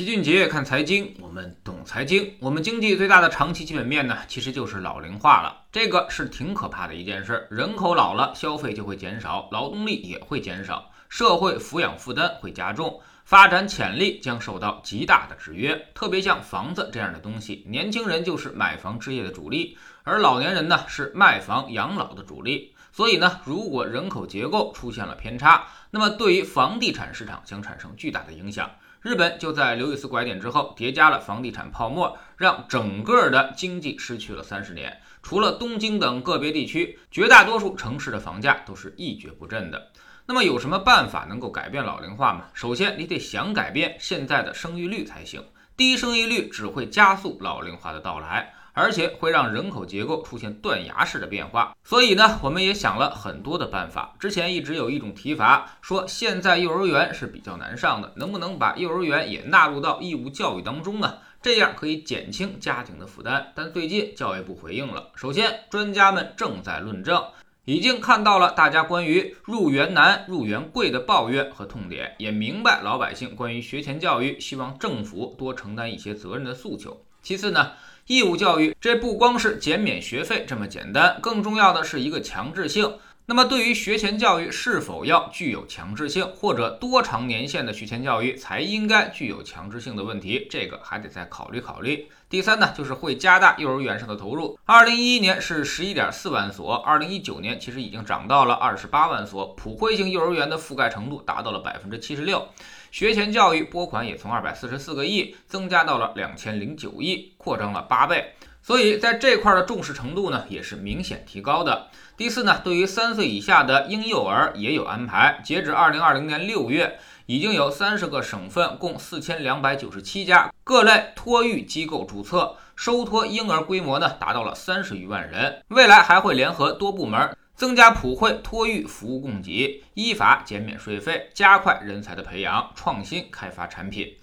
齐俊杰看财经，我们懂财经。我们经济最大的长期基本面呢，其实就是老龄化了。这个是挺可怕的一件事。人口老了，消费就会减少，劳动力也会减少，社会抚养负担会加重，发展潜力将受到极大的制约。特别像房子这样的东西，年轻人就是买房置业的主力，而老年人呢是卖房养老的主力。所以呢，如果人口结构出现了偏差，那么对于房地产市场将产生巨大的影响。日本就在刘易斯拐点之后叠加了房地产泡沫，让整个的经济失去了三十年。除了东京等个别地区，绝大多数城市的房价都是一蹶不振的。那么有什么办法能够改变老龄化吗？首先，你得想改变现在的生育率才行。低生育率只会加速老龄化的到来。而且会让人口结构出现断崖式的变化，所以呢，我们也想了很多的办法。之前一直有一种提法，说现在幼儿园是比较难上的，能不能把幼儿园也纳入到义务教育当中呢？这样可以减轻家庭的负担。但最近教育部回应了，首先，专家们正在论证，已经看到了大家关于入园难、入园贵的抱怨和痛点，也明白老百姓关于学前教育希望政府多承担一些责任的诉求。其次呢？义务教育，这不光是减免学费这么简单，更重要的是一个强制性。那么，对于学前教育是否要具有强制性，或者多长年限的学前教育才应该具有强制性的问题，这个还得再考虑考虑。第三呢，就是会加大幼儿园上的投入。二零一一年是十一点四万所，二零一九年其实已经涨到了二十八万所，普惠性幼儿园的覆盖程度达到了百分之七十六。学前教育拨款也从二百四十四个亿增加到了两千零九亿，扩张了八倍。所以在这块的重视程度呢，也是明显提高的。第四呢，对于三岁以下的婴幼儿也有安排。截止二零二零年六月，已经有三十个省份共四千两百九十七家各类托育机构注册，收托婴儿规模呢达到了三十余万人。未来还会联合多部门。增加普惠托育服务供给，依法减免税费，加快人才的培养，创新开发产品。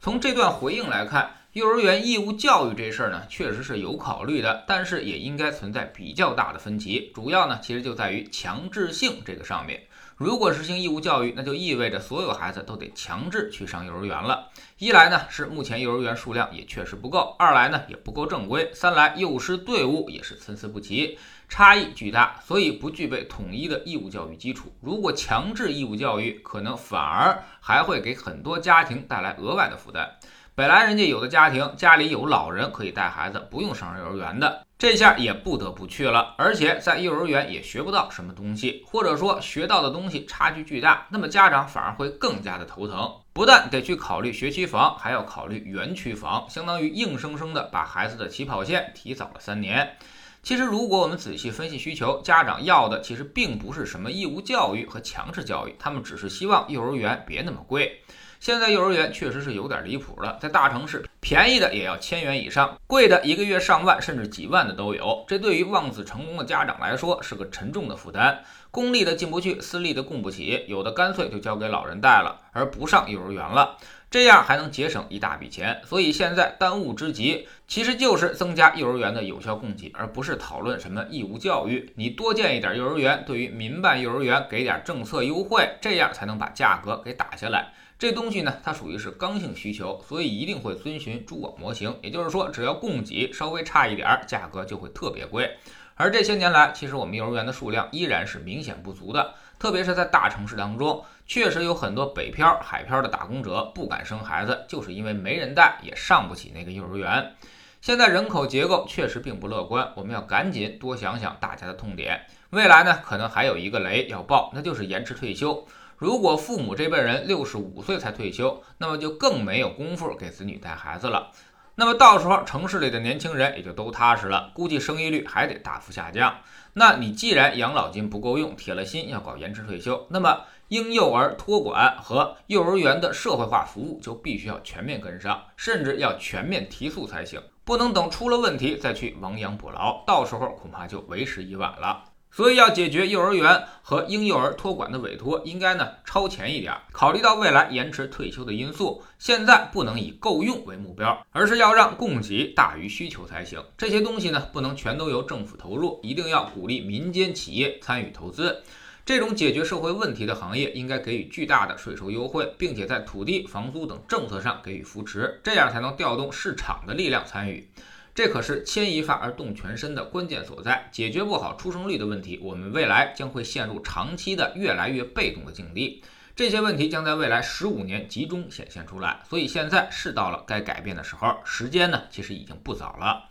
从这段回应来看，幼儿园义务教育这事儿呢，确实是有考虑的，但是也应该存在比较大的分歧。主要呢，其实就在于强制性这个上面。如果实行义务教育，那就意味着所有孩子都得强制去上幼儿园了。一来呢，是目前幼儿园数量也确实不够；二来呢，也不够正规；三来幼师队伍也是参差不齐。差异巨大，所以不具备统一的义务教育基础。如果强制义务教育，可能反而还会给很多家庭带来额外的负担。本来人家有的家庭家里有老人可以带孩子，不用上幼儿园的，这下也不得不去了。而且在幼儿园也学不到什么东西，或者说学到的东西差距巨大，那么家长反而会更加的头疼。不但得去考虑学区房，还要考虑园区房，相当于硬生生的把孩子的起跑线提早了三年。其实，如果我们仔细分析需求，家长要的其实并不是什么义务教育和强制教育，他们只是希望幼儿园别那么贵。现在幼儿园确实是有点离谱了，在大城市，便宜的也要千元以上，贵的一个月上万甚至几万的都有。这对于望子成龙的家长来说是个沉重的负担。公立的进不去，私立的供不起，有的干脆就交给老人带了，而不上幼儿园了。这样还能节省一大笔钱，所以现在当务之急其实就是增加幼儿园的有效供给，而不是讨论什么义务教育。你多建一点幼儿园，对于民办幼儿园给点政策优惠，这样才能把价格给打下来。这东西呢，它属于是刚性需求，所以一定会遵循蛛网模型。也就是说，只要供给稍微差一点儿，价格就会特别贵。而这些年来，其实我们幼儿园的数量依然是明显不足的。特别是在大城市当中，确实有很多北漂、海漂的打工者不敢生孩子，就是因为没人带，也上不起那个幼儿园。现在人口结构确实并不乐观，我们要赶紧多想想大家的痛点。未来呢，可能还有一个雷要爆，那就是延迟退休。如果父母这辈人六十五岁才退休，那么就更没有功夫给子女带孩子了。那么到时候城市里的年轻人也就都踏实了，估计生育率还得大幅下降。那你既然养老金不够用，铁了心要搞延迟退休，那么婴幼儿托管和幼儿园的社会化服务就必须要全面跟上，甚至要全面提速才行，不能等出了问题再去亡羊补牢，到时候恐怕就为时已晚了。所以要解决幼儿园和婴幼儿托管的委托，应该呢超前一点，考虑到未来延迟退休的因素，现在不能以够用为目标，而是要让供给大于需求才行。这些东西呢不能全都由政府投入，一定要鼓励民间企业参与投资。这种解决社会问题的行业应该给予巨大的税收优惠，并且在土地、房租等政策上给予扶持，这样才能调动市场的力量参与。这可是牵一发而动全身的关键所在。解决不好出生率的问题，我们未来将会陷入长期的越来越被动的境地。这些问题将在未来十五年集中显现出来。所以现在是到了该改变的时候，时间呢其实已经不早了。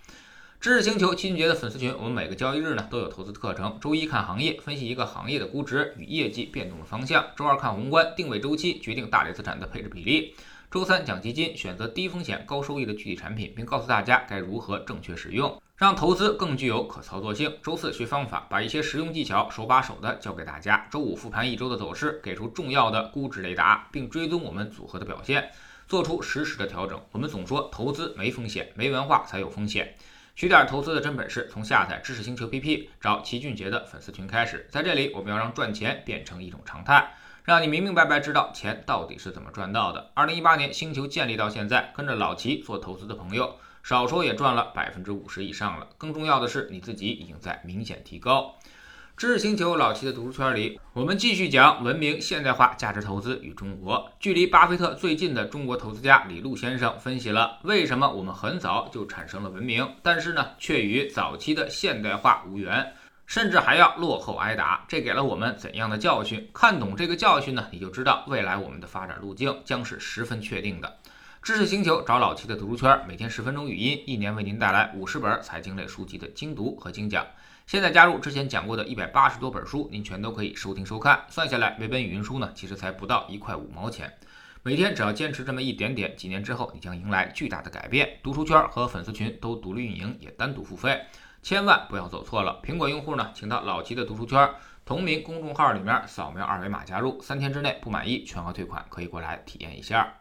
知识星球七俊杰的粉丝群，我们每个交易日呢都有投资课程。周一看行业，分析一个行业的估值与业绩变动的方向；周二看宏观，定位周期，决定大类资产的配置比例；周三讲基金，选择低风险高收益的具体产品，并告诉大家该如何正确使用，让投资更具有可操作性。周四学方法，把一些实用技巧手把手的教给大家。周五复盘一周的走势，给出重要的估值雷达，并追踪我们组合的表现，做出实时的调整。我们总说投资没风险，没文化才有风险。学点投资的真本事，从下载知识星球 PP 找齐俊杰的粉丝群开始。在这里，我们要让赚钱变成一种常态，让你明明白白知道钱到底是怎么赚到的。二零一八年星球建立到现在，跟着老齐做投资的朋友，少说也赚了百分之五十以上了。更重要的是，你自己已经在明显提高。知识星球老齐的读书圈里，我们继续讲文明现代化价值投资与中国。距离巴菲特最近的中国投资家李路先生分析了为什么我们很早就产生了文明，但是呢，却与早期的现代化无缘，甚至还要落后挨打。这给了我们怎样的教训？看懂这个教训呢，你就知道未来我们的发展路径将是十分确定的。知识星球找老齐的读书圈，每天十分钟语音，一年为您带来五十本财经类书籍的精读和精讲。现在加入之前讲过的一百八十多本书，您全都可以收听收看。算下来，每本语音书呢，其实才不到一块五毛钱。每天只要坚持这么一点点，几年之后，你将迎来巨大的改变。读书圈和粉丝群都独立运营，也单独付费，千万不要走错了。苹果用户呢，请到老齐的读书圈同名公众号里面扫描二维码加入，三天之内不满意全额退款，可以过来体验一下。